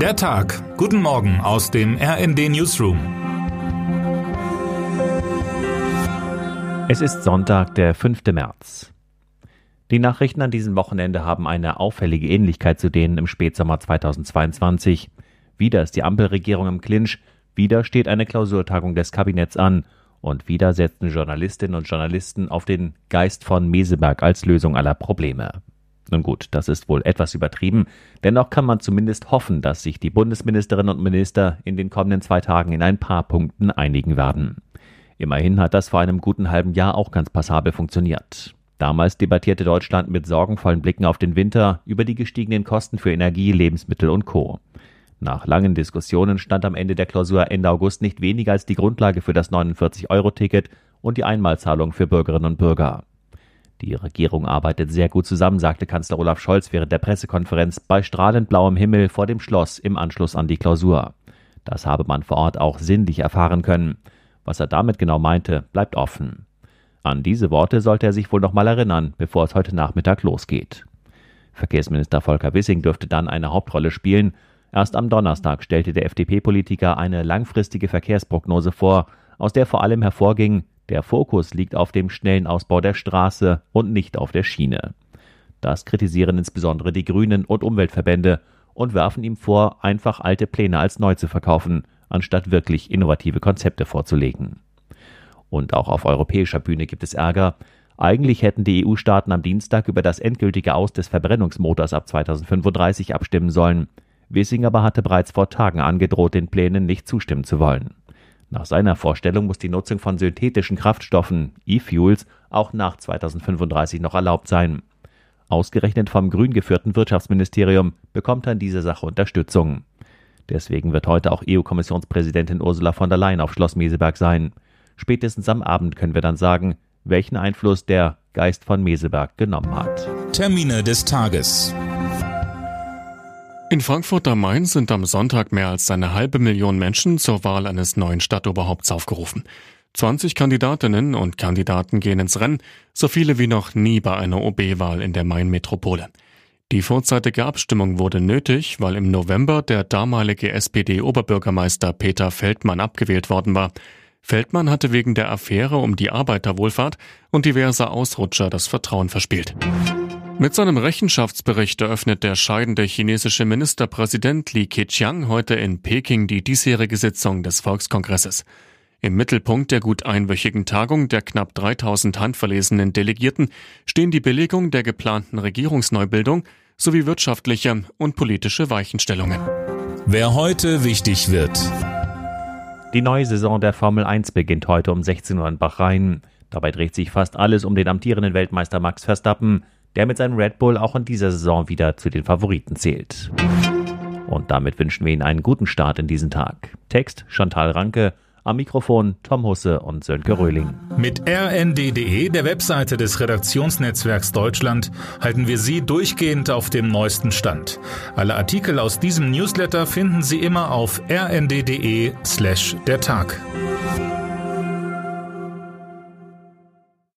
Der Tag. Guten Morgen aus dem RND Newsroom. Es ist Sonntag, der 5. März. Die Nachrichten an diesem Wochenende haben eine auffällige Ähnlichkeit zu denen im Spätsommer 2022. Wieder ist die Ampelregierung im Clinch, wieder steht eine Klausurtagung des Kabinetts an und wieder setzen Journalistinnen und Journalisten auf den Geist von Meseberg als Lösung aller Probleme. Nun gut, das ist wohl etwas übertrieben, dennoch kann man zumindest hoffen, dass sich die Bundesministerinnen und Minister in den kommenden zwei Tagen in ein paar Punkten einigen werden. Immerhin hat das vor einem guten halben Jahr auch ganz passabel funktioniert. Damals debattierte Deutschland mit sorgenvollen Blicken auf den Winter über die gestiegenen Kosten für Energie, Lebensmittel und Co. Nach langen Diskussionen stand am Ende der Klausur Ende August nicht weniger als die Grundlage für das 49-Euro-Ticket und die Einmalzahlung für Bürgerinnen und Bürger. Die Regierung arbeitet sehr gut zusammen, sagte Kanzler Olaf Scholz während der Pressekonferenz bei strahlend blauem Himmel vor dem Schloss im Anschluss an die Klausur. Das habe man vor Ort auch sinnlich erfahren können. Was er damit genau meinte, bleibt offen. An diese Worte sollte er sich wohl noch mal erinnern, bevor es heute Nachmittag losgeht. Verkehrsminister Volker Wissing dürfte dann eine Hauptrolle spielen. Erst am Donnerstag stellte der FDP-Politiker eine langfristige Verkehrsprognose vor, aus der vor allem hervorging, der Fokus liegt auf dem schnellen Ausbau der Straße und nicht auf der Schiene. Das kritisieren insbesondere die Grünen und Umweltverbände und werfen ihm vor, einfach alte Pläne als neu zu verkaufen, anstatt wirklich innovative Konzepte vorzulegen. Und auch auf europäischer Bühne gibt es Ärger. Eigentlich hätten die EU-Staaten am Dienstag über das endgültige Aus des Verbrennungsmotors ab 2035 abstimmen sollen. Wissing aber hatte bereits vor Tagen angedroht, den Plänen nicht zustimmen zu wollen. Nach seiner Vorstellung muss die Nutzung von synthetischen Kraftstoffen, E-Fuels, auch nach 2035 noch erlaubt sein. Ausgerechnet vom grün geführten Wirtschaftsministerium bekommt in dieser Sache Unterstützung. Deswegen wird heute auch EU-Kommissionspräsidentin Ursula von der Leyen auf Schloss Meseberg sein. Spätestens am Abend können wir dann sagen, welchen Einfluss der Geist von Meseberg genommen hat. Termine des Tages. In Frankfurt am Main sind am Sonntag mehr als eine halbe Million Menschen zur Wahl eines neuen Stadtoberhaupts aufgerufen. 20 Kandidatinnen und Kandidaten gehen ins Rennen, so viele wie noch nie bei einer OB-Wahl in der Main-Metropole. Die vorzeitige Abstimmung wurde nötig, weil im November der damalige SPD-Oberbürgermeister Peter Feldmann abgewählt worden war. Feldmann hatte wegen der Affäre um die Arbeiterwohlfahrt und diverser Ausrutscher das Vertrauen verspielt. Mit seinem Rechenschaftsbericht eröffnet der scheidende chinesische Ministerpräsident Li Keqiang heute in Peking die diesjährige Sitzung des Volkskongresses. Im Mittelpunkt der gut einwöchigen Tagung der knapp 3000 handverlesenen Delegierten stehen die Billigung der geplanten Regierungsneubildung sowie wirtschaftliche und politische Weichenstellungen. Wer heute wichtig wird. Die neue Saison der Formel 1 beginnt heute um 16 Uhr in Bahrain. Dabei dreht sich fast alles um den amtierenden Weltmeister Max Verstappen, der mit seinem Red Bull auch in dieser Saison wieder zu den Favoriten zählt. Und damit wünschen wir Ihnen einen guten Start in diesen Tag. Text Chantal Ranke, am Mikrofon Tom Husse und Sönke Röhling. Mit rnd.de, der Webseite des Redaktionsnetzwerks Deutschland, halten wir Sie durchgehend auf dem neuesten Stand. Alle Artikel aus diesem Newsletter finden Sie immer auf rnd.de slash der Tag.